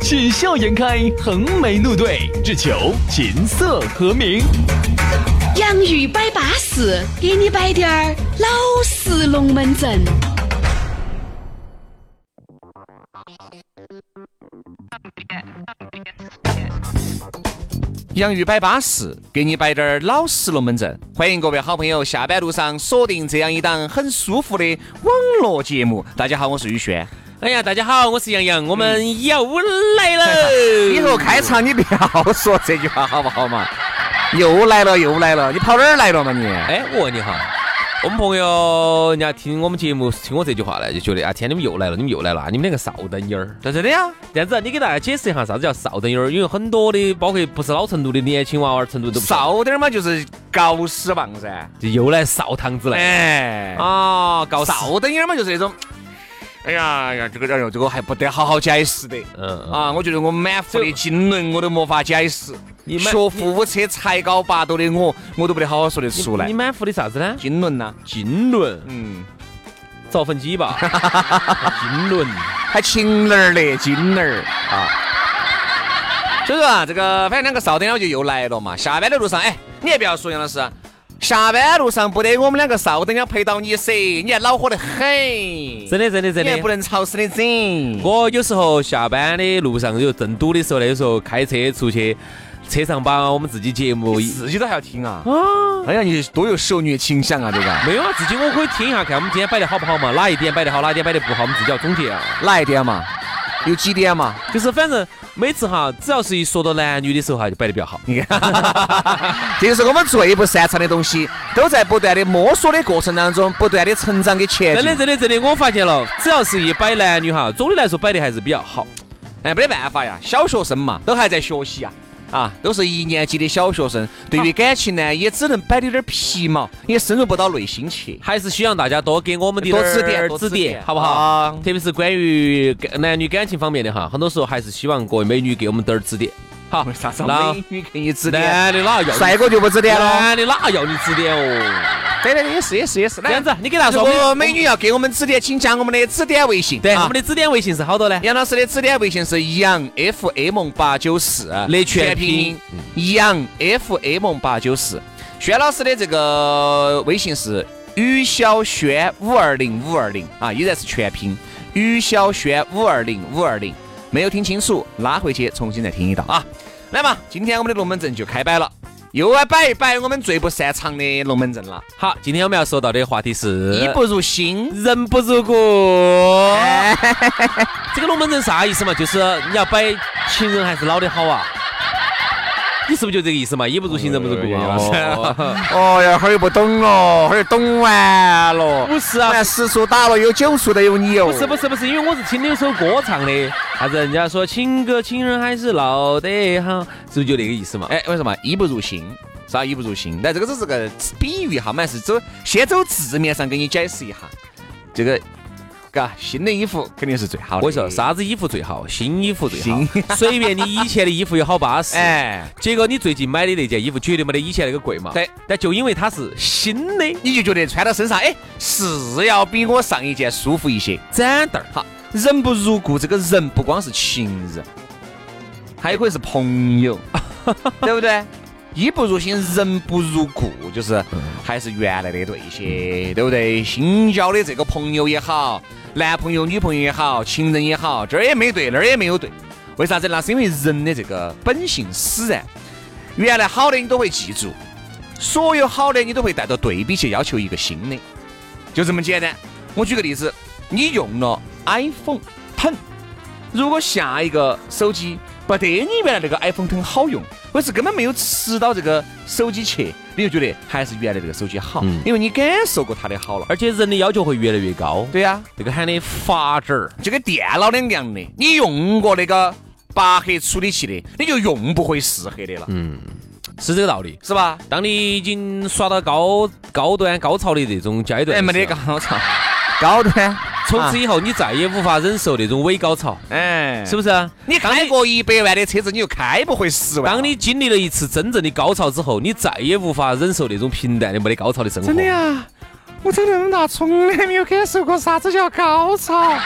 喜笑颜开，横眉怒对，只求琴瑟和鸣。洋芋摆巴士，给你摆点儿老式龙门阵。洋芋摆巴适，给你摆点儿老实龙门阵。欢迎各位好朋友下班路上锁定这样一档很舒服的网络节目。大家好，我是宇轩。哎呀，大家好，我是杨洋，我们又来了。以后开场你不要说这句话好不好嘛？又来了，又来了，你跑哪儿来了嘛你？哎，我问你哈，我们朋友人家听我们节目，听我这句话呢，就觉得啊，天，你们又来了，你们又来了，你们两个少灯眼儿。在这里呀，这样子，你给大家解释一下啥子叫少灯眼儿？因为很多的，包括不是老成都的年轻娃娃，成都都不少点儿嘛，就是搞死棒噻。就又来少堂子来。哎，啊，搞少灯眼儿嘛，就是那种。哎呀呀，这个哎呦，这个还不得好好解释的。嗯啊，我觉得我满腹的经纶我都没法解释。你学富五车、才高八斗的我，我都不得好好说得出来。你满腹的啥子呢？经纶呐，经纶。嗯，造粪机吧。经纶，还情儿嘞，经儿啊。所以说啊，这个反正两个少点我就又来了嘛。下班的路上，哎，你也不要说杨老师。下班路上不得我们两个少等下陪到你噻，你还恼火得很。真的真的真的，不能吵死的整。我有时候下班的路上有正堵的时候那，有时候开车出去，车上把我们自己节目自己都还要听啊。啊！哎呀，你多有受虐倾向啊，这个？没有啊，自己我可以听一下，看我们今天摆的好不好嘛？哪一点摆的好，哪一点摆的不好，我们自己要总结啊。哪一点嘛？有几点嘛？就是反正每次哈，只要是一说到男女的时候哈，就摆的比较好。你看，这就是我们最不擅长的东西，都在不断的摸索的过程当中，不断的成长跟前进。真的，真的，真的，我发现了，只要是一摆男女哈，总的来说摆的还是比较好。哎，没得办法呀，小学生嘛，都还在学习呀。啊，都是一年级的小学生，对于感情呢，也只能摆的点皮毛，也深入不到内心去。还是希望大家多给我们的多指点，指点，好不好？特别是关于男女感情方面的哈，很多时候还是希望各位美女给我们点儿指点。好，啥子美女给你指点？男的哪要？帅哥就不指点了。男的哪要你指点哦？对对对，也是也是也是。这样子，你给他说。如果美女要给我们指点，请加我们的指点微信。对，我们的指点微信是好多呢？杨老师的指点微信是杨 F M 八九四，的全拼杨 F M 八九四。轩老师的这个微信是于小轩五二零五二零啊，依然是全拼于小轩五二零五二零。没有听清楚，拉回去重新再听一道啊！来嘛，今天我们的龙门阵就开摆了，又来摆一摆我们最不擅长的龙门阵了。好，今天我们要说到的话题是衣不如新，人不如故。这个龙门阵啥意思嘛？就是你要摆情人还是老的好啊？你是不是就这个意思嘛？衣不如新，人不如故啊！哦呀，哈儿又不懂了，哈儿懂完了。不是啊，十处打了有九处的有你哦。不是不是不是，因为我是听的一首歌唱的，啥子人家说情歌情人还是老得好，是不是就那个意思嘛？哎，为什么衣不如新？啥衣不如新？但这个只是个比喻哈，我们还是走先走字面上给你解释一下这个。嘎，新的衣服肯定是最好的。我说啥子衣服最好？新衣服最好。随便你以前的衣服有好巴适，哎，结果你最近买的那件衣服绝对没得以前那个贵嘛。对，但就因为它是新的，你就觉得穿到身上，哎，是要比我上一件舒服一些。展凳儿，好，人不如故，这个人不光是情人，还有可以是朋友，对不对？衣不如新，人不如故，就是还是原来的对些，对不对？新交的这个朋友也好。男朋友、女朋友也好，情人也好，这儿也没对，那儿也没有对，为啥子？那是因为人的这个本性使然。原来好的你都会记住，所有好的你都会带着对比去要求一个新的，就这么简单。我举个例子，你用了 iPhone Ten，如果下一个手机不得你原来那个 iPhone Ten 好用，或是根本没有吃到这个手机去。你就觉得还是原来这个手机好，因为你感受过它的好了，而且人的要求会越来越高。对呀，这个喊的发展儿，就跟电脑两样的。你用过那个八核处理器的，你就用不回四核的了。嗯，是这个道理，是吧？当你已经耍到高高端高潮的这种阶段，哎，没得高潮，高端。从此以后，你再也无法忍受那种伪高潮，哎，是不是？你开过一百万的车子，你就开不回十万。当你经历了一次真正的高潮之后，你再也无法忍受那种平淡的没得高潮的生活。真的呀，我长那么大从来没有感受过啥子叫高潮。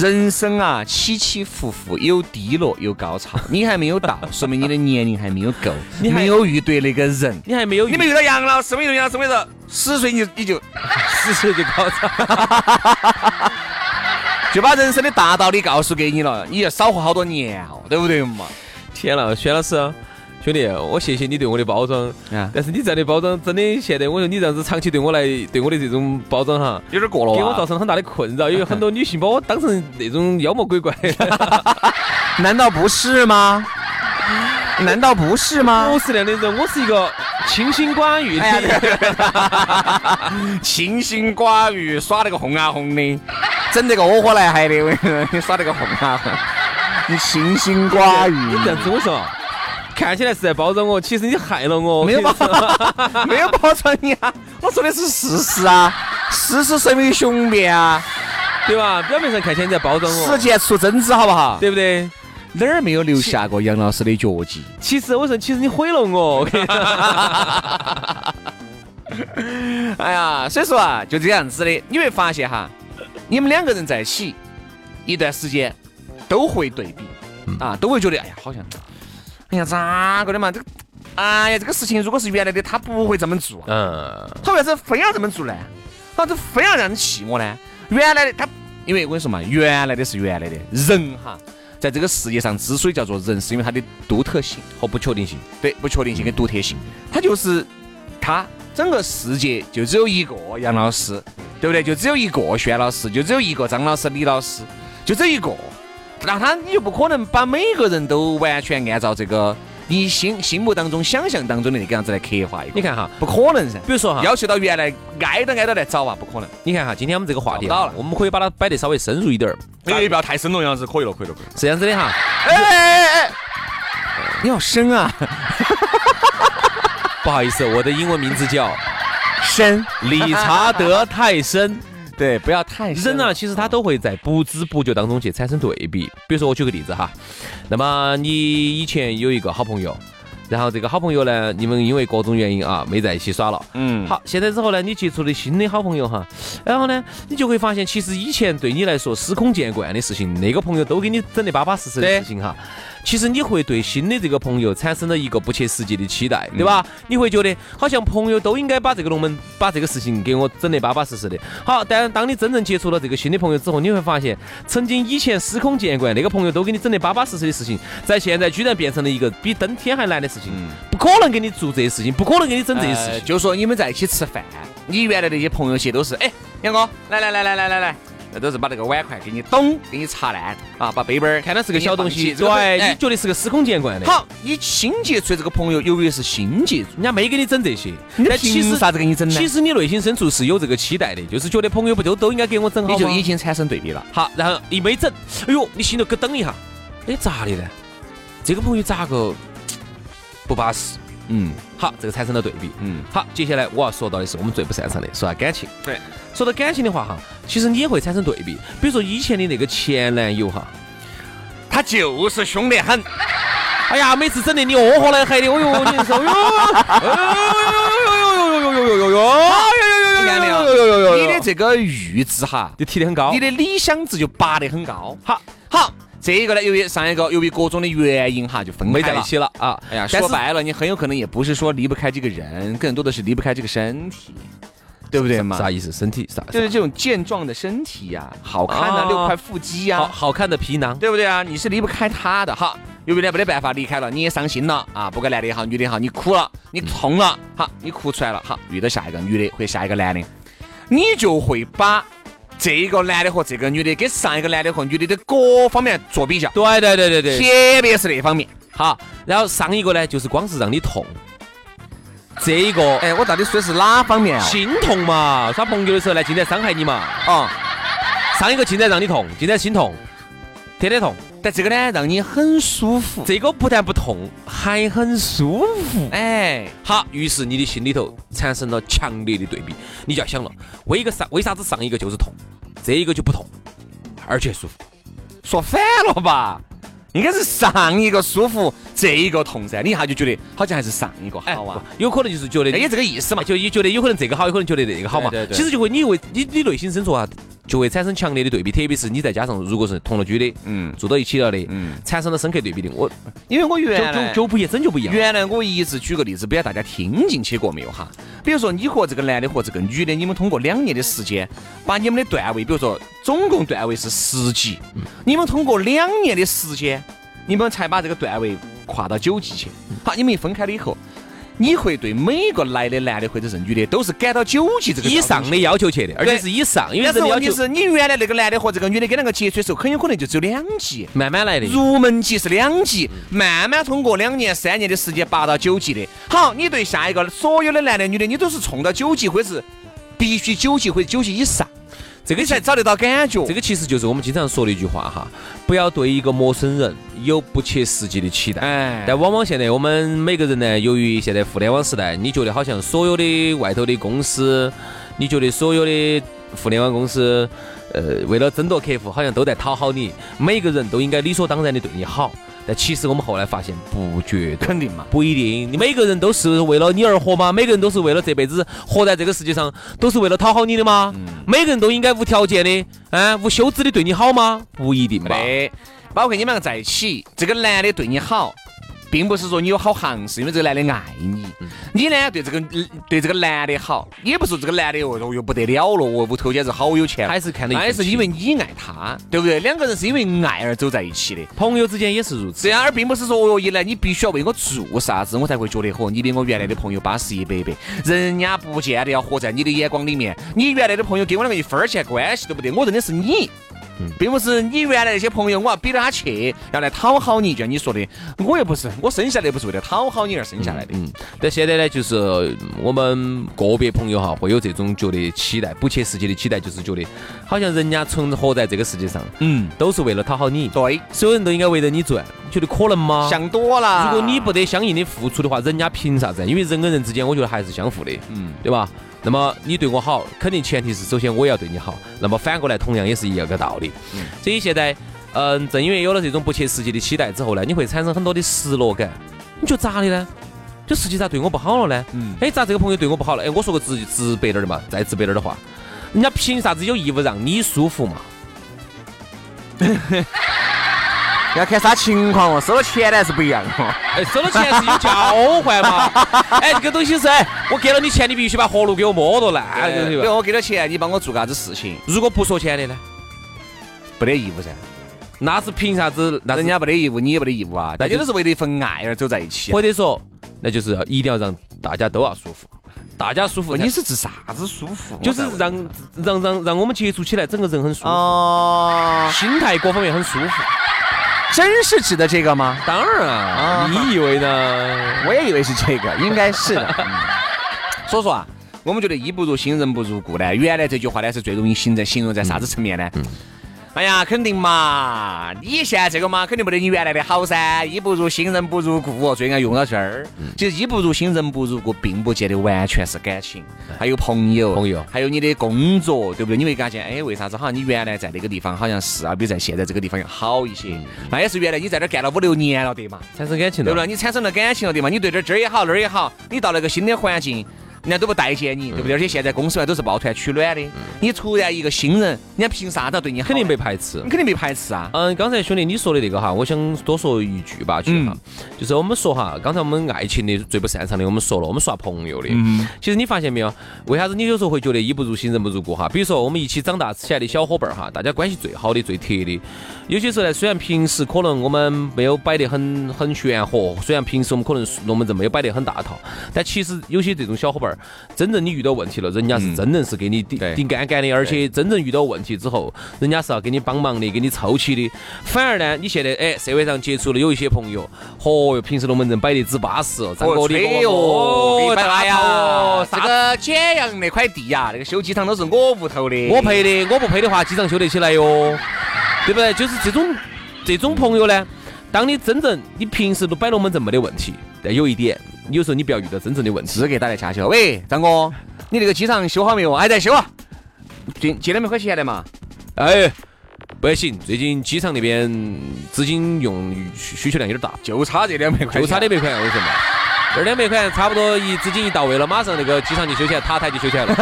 人生啊，起起伏伏，有低落，有高潮。你还没有到，说明你的年龄还没有够，你没有遇对那个人，你还没有，你没遇到杨老师，没遇到杨老师，我跟你说，十岁你你就 十岁就高潮，就把人生的大道理告诉给你了，你要少活好多年哦，对不对嘛？天呐，薛老师。兄弟，我谢谢你对我的包装，但是你这样的包装真的，现在我说你这样子长期对我来，对我的这种包装哈，有点过了，给我造成很大的困扰，因为很多女性把我当成那种妖魔鬼怪，难道不是吗？难道不是吗？不是那样的人，我是一个清心寡欲的，清心寡欲，耍那个红啊红的，整那个窝火来害的，你耍那个红啊红，你清心寡欲，你这样子我说。看起来是在包装我，其实你害了我。没有包，没有包装你啊！我说的是事实啊，事实胜于雄辩啊，对吧？表面上看起来你在包装我，实践出真知，好不好？对不对？哪儿没有留下过杨老师的脚迹？其实我说，其实你毁了我。哎呀，所以说啊，就这样子的，你会发现哈，你们两个人在一起一段时间，都会对比啊，都会觉得，哎呀，好像。哎呀，咋个的嘛？这个，哎呀，这个事情如果是原来的，他不会这么做。嗯。他为啥子非要这么做呢？他这非要让你气我呢？原来的他，因为我跟你说嘛，原来的是原来的人哈，在这个世界上之所以叫做人，是因为他的独特性和不确定性。对，不确定性跟独特性，他就是他整个世界就只有一个杨老师，对不对？就只有一个轩老师，就只有一个张老师、李老师，就这一个。那他你就不可能把每个人都完全按照这个你心心目当中想象当中的那个样子来刻画一个。你看哈，不可能噻。比如说哈，要求到原来挨都挨到来找啊，不可能。你看哈，今天我们这个话题到了，我们可以把它摆得稍微深入一点儿。哎，不要太深了，样子可以了，可以了，可以。是这样子的哈。哎哎哎，你好深啊！不好意思，我的英文名字叫深，理查德泰森。对，不要太人啊，其实他都会在不知不觉当中去产生对比。比如说，我举个例子哈，那么你以前有一个好朋友，然后这个好朋友呢，你们因为各种原因啊，没在一起耍了。嗯。好，现在之后呢，你接触了新的好朋友哈，然后呢，你就会发现，其实以前对你来说司空见惯的事情，那个朋友都给你整得巴巴适适的事情哈。其实你会对新的这个朋友产生了一个不切实际的期待，对吧？你会觉得好像朋友都应该把这个龙门把这个事情给我整得巴巴适适的。好，但当你真正接触了这个新的朋友之后，你会发现，曾经以前司空见惯那个朋友都给你整得巴巴适适的事情，在现在居然变成了一个比登天还难的事情。不可能给你做这些事情，不可能给你整这些事情。就说你们在一起吃饭，你原来那些朋友些都是，哎，杨哥，来来来来来来来。那都是把那个碗筷给你咚，给你擦烂啊！把杯杯儿看到是个小东西，对，你觉得是个司空见惯的。好，你新接触这个朋友，由于是新接触，人家没给你整这些，那凭啥子给你整呢？其实你内心深处是有这个期待的，就是觉得朋友不都都应该给我整好你就已经产生对比了。好，然后一没整，哎呦，你心头咯噔一下，哎，咋的呢？这个朋友咋个不巴适？嗯，好，这个产生了对比。嗯，好，接下来我要说到的是我们最不擅长的，说下感情。对，说到感情的话哈，其实你也会产生对比。比如说以前的那个前男友哈，他就是凶得很。哎呀，每次整的你窝火来黑的，哦哟，你说哟，哎呦呦呦呦呦呦呦呦呦呦呦呦呦呦呦呦呦，你的这个阈值哈，就提得很高，你的理想值就拔得很高。好，好。这一个呢，由于上一个由于各种的原因哈，就分没在一起了啊。哎呀，说白了，你很有可能也不是说离不开这个人，更多的是离不开这个身体，对不对嘛？啥意思？身体啥？就是这种健壮的身体呀，好看的六块腹肌呀，好好看的皮囊，对不对啊？你是离不开他的哈。由于呢没得办法离开了，你也伤心了啊，不管男的也好，女的也好，你哭了，你痛了，好，你哭出来了，好，遇到下一个女的或下一个男的，你就会把。这个男的和这个女的跟上一个男的和女的的各方面做比较，对对对对对，特别是那方面。好，然后上一个呢，就是光是让你痛，这一个，哎，我到底说的是哪方面啊？心痛嘛，耍朋友的时候来进来伤害你嘛，啊，上一个竟然让你痛，竟然心痛，天天痛，但这个呢，让你很舒服。这个不但不痛，还很舒服。哎，好，于是你的心里头产生了强烈的对比，你就要想了，为一个上为啥子上一个就是痛，这一个就不痛，而且舒服？说反了吧？应该是上一个舒服，这一个痛噻。你一下就觉得好像还是上一个好啊？有可能就是觉得也这个意思嘛，就也觉得有可能这个好，有可能觉得那个好嘛。对对。其实就会你为你你内心深处啊，就会产生强烈的对比，特别是你再加上如果是同了居的，嗯，住到一起了的，嗯，产生了深刻对比的。我因为我原来就就不一真就不一样。原来我一直举个例子，不晓得大家听进去过没有哈？比如说你和这个男的和这个女的，你们通过两年的时间，把你们的段位，比如说总共段位是十级，你们通过两年的时间。你们才把这个段位跨到九级去。好，你们一分开了以后，你会对每个来的男的或者是女的都是赶到九级这个以上的要求去的，而且是以上。因为这个问题是你原来那个男的和这个女的跟那个接触的时候，很有可能就只有两级，慢慢来的。入门级是两级，慢慢通过两年、三年的时间八到九级的。好，你对下一个所有的男的、女的，你都是冲到九级，或者是必须九级或者九级以上。这个才找得到感觉，这个其实就是我们经常说的一句话哈，不要对一个陌生人有不切实际的期待。哎，但往往现在我们每个人呢，由于现在互联网时代，你觉得好像所有的外头的公司，你觉得所有的互联网公司，呃，为了争夺客户，好像都在讨好你，每个人都应该理所当然的对你好。但其实我们后来发现，不绝对，肯定嘛，不一定。你每个人都是为了你而活吗？每个人都是为了这辈子活在这个世界上，都是为了讨好你的吗？每个人都应该无条件的，啊，无休止的对你好吗？不一定吧。包括你们两个在一起，这个男的对你好。并不是说你有好行，是因为这个男的爱你。你呢，对这个对这个男的好，也不是这个男的哦又不得了了，我屋头简直好有钱，还是看到，那是因为你爱他，对不对？两个人是因为爱而走在一起的，朋友之间也是如此。这样而并不是说哦，一来你必须要为我做啥子，我才会觉得嚯，你比我原来的朋友巴适一百倍。人家不见得要活在你的眼光里面，你原来的朋友跟我两个一分钱关系都不得，我认的是你。并不是你原来那些朋友，我要逼着他去，要来讨好你，就像你说的，我又不是，我生下来不是为了讨好你而生下来的。嗯，但现在呢，就是我们个别朋友哈，会有这种觉得期待，不切实际的期待，就是觉得好像人家存活在这个世界上，嗯，都是为了讨好你。对，所有人都应该围着你转，你觉得可能吗？想多了。如果你不得相应的付出的话，人家凭啥子？因为人跟人之间，我觉得还是相互的，嗯，对吧？那么你对我好，肯定前提是首先我也要对你好。那么反过来，同样也是一样个道理。所以现在，嗯，正因为有了这种不切实际的期待之后呢，你会产生很多的失落感。你觉得咋的呢？就实际咋对我不好了呢？嗯。哎，咋这个朋友对我不好了？哎，我说个直直白点的嘛，再直白点的话，人家凭啥子有义务让你舒服嘛？要看啥情况哦，收了钱呢是不一样哦。哎，收了钱是有交换嘛？哎，这个东西是，我给了你钱，你必须把活路给我摸到烂。比如我给了钱，你帮我做啥子事情？如果不说钱的呢？不得义务噻。那是凭啥子？那人家没得义务，你也没得义务啊。大家都是为了一份爱而走在一起。或者说，那就是一定要让大家都要舒服，大家舒服。你是指啥子舒服？就是让让让让我们接触起来，整个人很舒服，心态各方面很舒服。真是指的这个吗？当然啊，你以为呢？我也以为是这个，应该是的。所以说啊，我们觉得衣不如新，人不如故呢。原来这句话呢是最容易形在形容在啥子层面呢？哎呀，肯定嘛！你现在这个嘛，肯定没得你原来的好噻。衣不如新，人不如故，最爱用到这儿。其实衣不如新，人不如故，并不见得完全是感情，还有朋友，朋友，还有你的工作，对不对？你会发现，哎，为啥子好像你原来在那个地方好像是啊，比在现在这个地方要好一些？那也是原来你在这儿干了五六年了，对嘛？产生感情了，对不对？你产生了感情了，对嘛？你对这这儿也好，那儿也好，你到那个新的环境。人家都不待见你，对不对？而且现在公司外都是抱团取暖的。你突然一个新人，人家凭啥子对你肯定被排斥？你肯定被排斥啊！嗯，刚才兄弟你说的那个哈，我想多说一句吧，去哈，就是我们说哈，刚才我们爱情的最不擅长的，我们说了，我们耍朋友的。嗯。其实你发现没有？为啥子你有时候会觉得衣不如新，人不如故哈？比如说我们一起长大起来的小伙伴儿哈，大家关系最好的、最铁的，有些时候呢，虽然平时可能我们没有摆得很很玄乎，虽然平时我们可能龙门阵没有摆得很大套，但其实有些这种小伙伴儿。真正你遇到问题了，人家是真正是给你顶顶干干的，而且真正遇到问题之后，人家是要给你帮忙的，给你凑齐的。反而呢，你现在哎，社会上接触了有一些朋友，嚯哟，平时龙门阵摆的只巴适哦，张哥的哦，大呀，这个简阳那块地呀，那个修机场都是我屋头的，我赔的，我不赔的话，机场修得起来哟，对不对？就是这种这种朋友呢。当你真正你平时都摆龙门阵没得问题，但有一点，有时候你不要遇到真正的问题。资格打来掐起，喂，张哥，你那个机场修好没有？还在修啊？借借两百块钱的嘛？哎，不行，最近机场那边资金用需求量有点大，就差这两百块，就差两百块，我跟你说嘛？这两百块差不多一资金一到位了，马上那个机场就修起来，塔台就修起来了。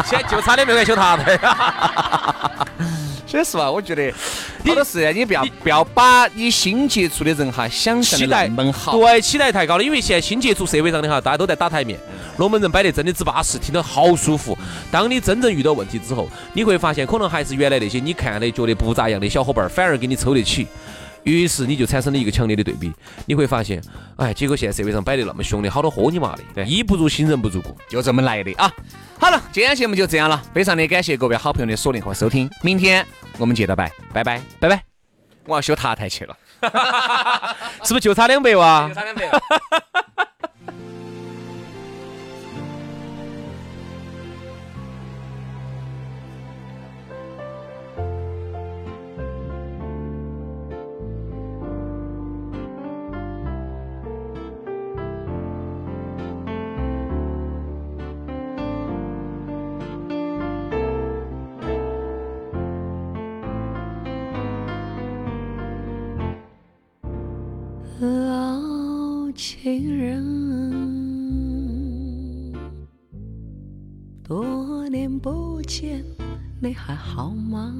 现在就差两百块修塔台。说实话，我觉得好多事你不要不要把你新接触的人哈想象的那么好，对，期待太高了。因为现在新接触社会上的哈，大家都在打台面，龙门阵摆得真的只巴适，听得好舒服。当你真正遇到问题之后，你会发现，可能还是原来那些你看的觉得不咋样的小伙伴，反而给你抽得起。于是你就产生了一个强烈的对比，你会发现，哎，结果现在社会上摆得那么凶的，好多豁你妈的，衣不如新人不如故，就这么来的啊！好了，今天节目就这样了，非常的感谢各位好朋友的锁定和收听，明天我们接着拜，拜拜拜拜，我要修塔台去了，是不是就差两百哇？就差两百。不见，你还好吗？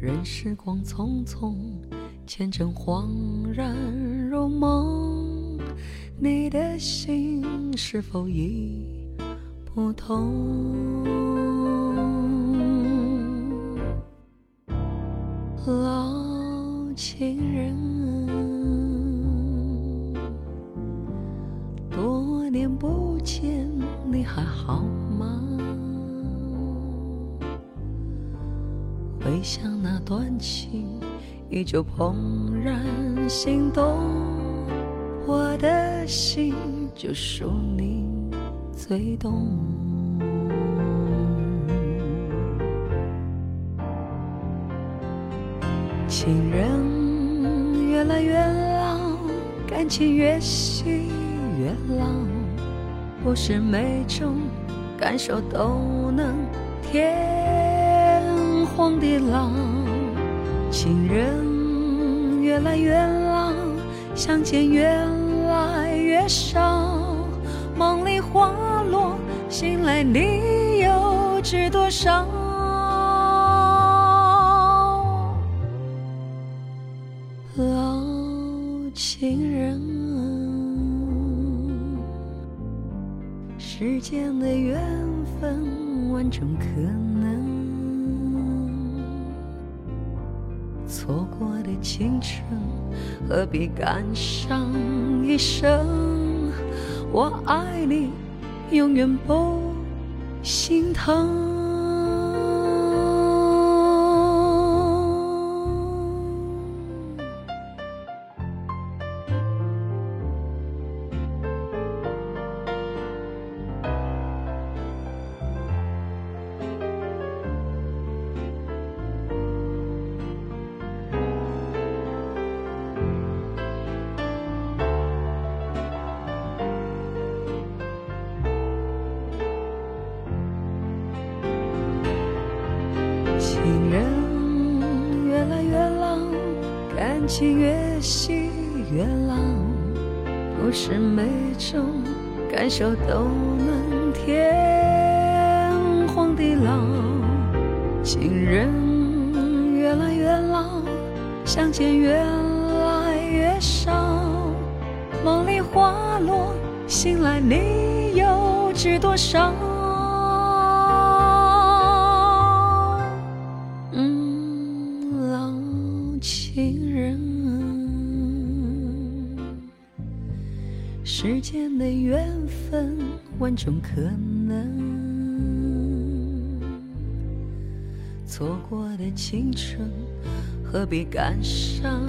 任时光匆匆，前尘恍然如梦，你的心是否已不同？老。情人，多年不见，你还好吗？回想那段情，依旧怦然心动。我的心就属你最懂，情人。越来越老，感情越细越老，不是每种感受都能天荒地老。情人越来越老，相见越来越少，梦里花落，醒来你又知多少？世间的缘分万种可能，错过的青春何必感伤一生？我爱你，永远不心疼。是每种感受都能天荒地老。情人越来越老，相见越来越少。梦里花落，醒来你又知多少？世间的缘分万种可能。错过的青春，何必感伤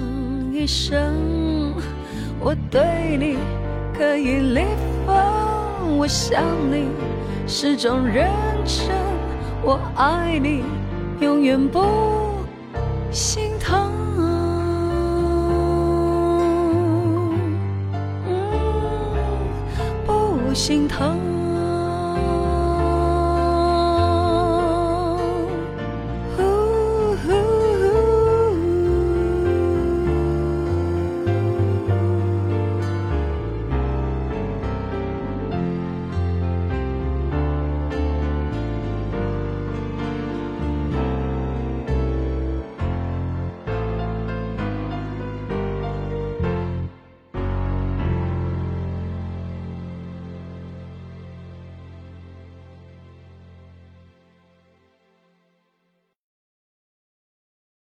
一生？我对你可以离分，我想你始终认真，我爱你永远不。心心疼。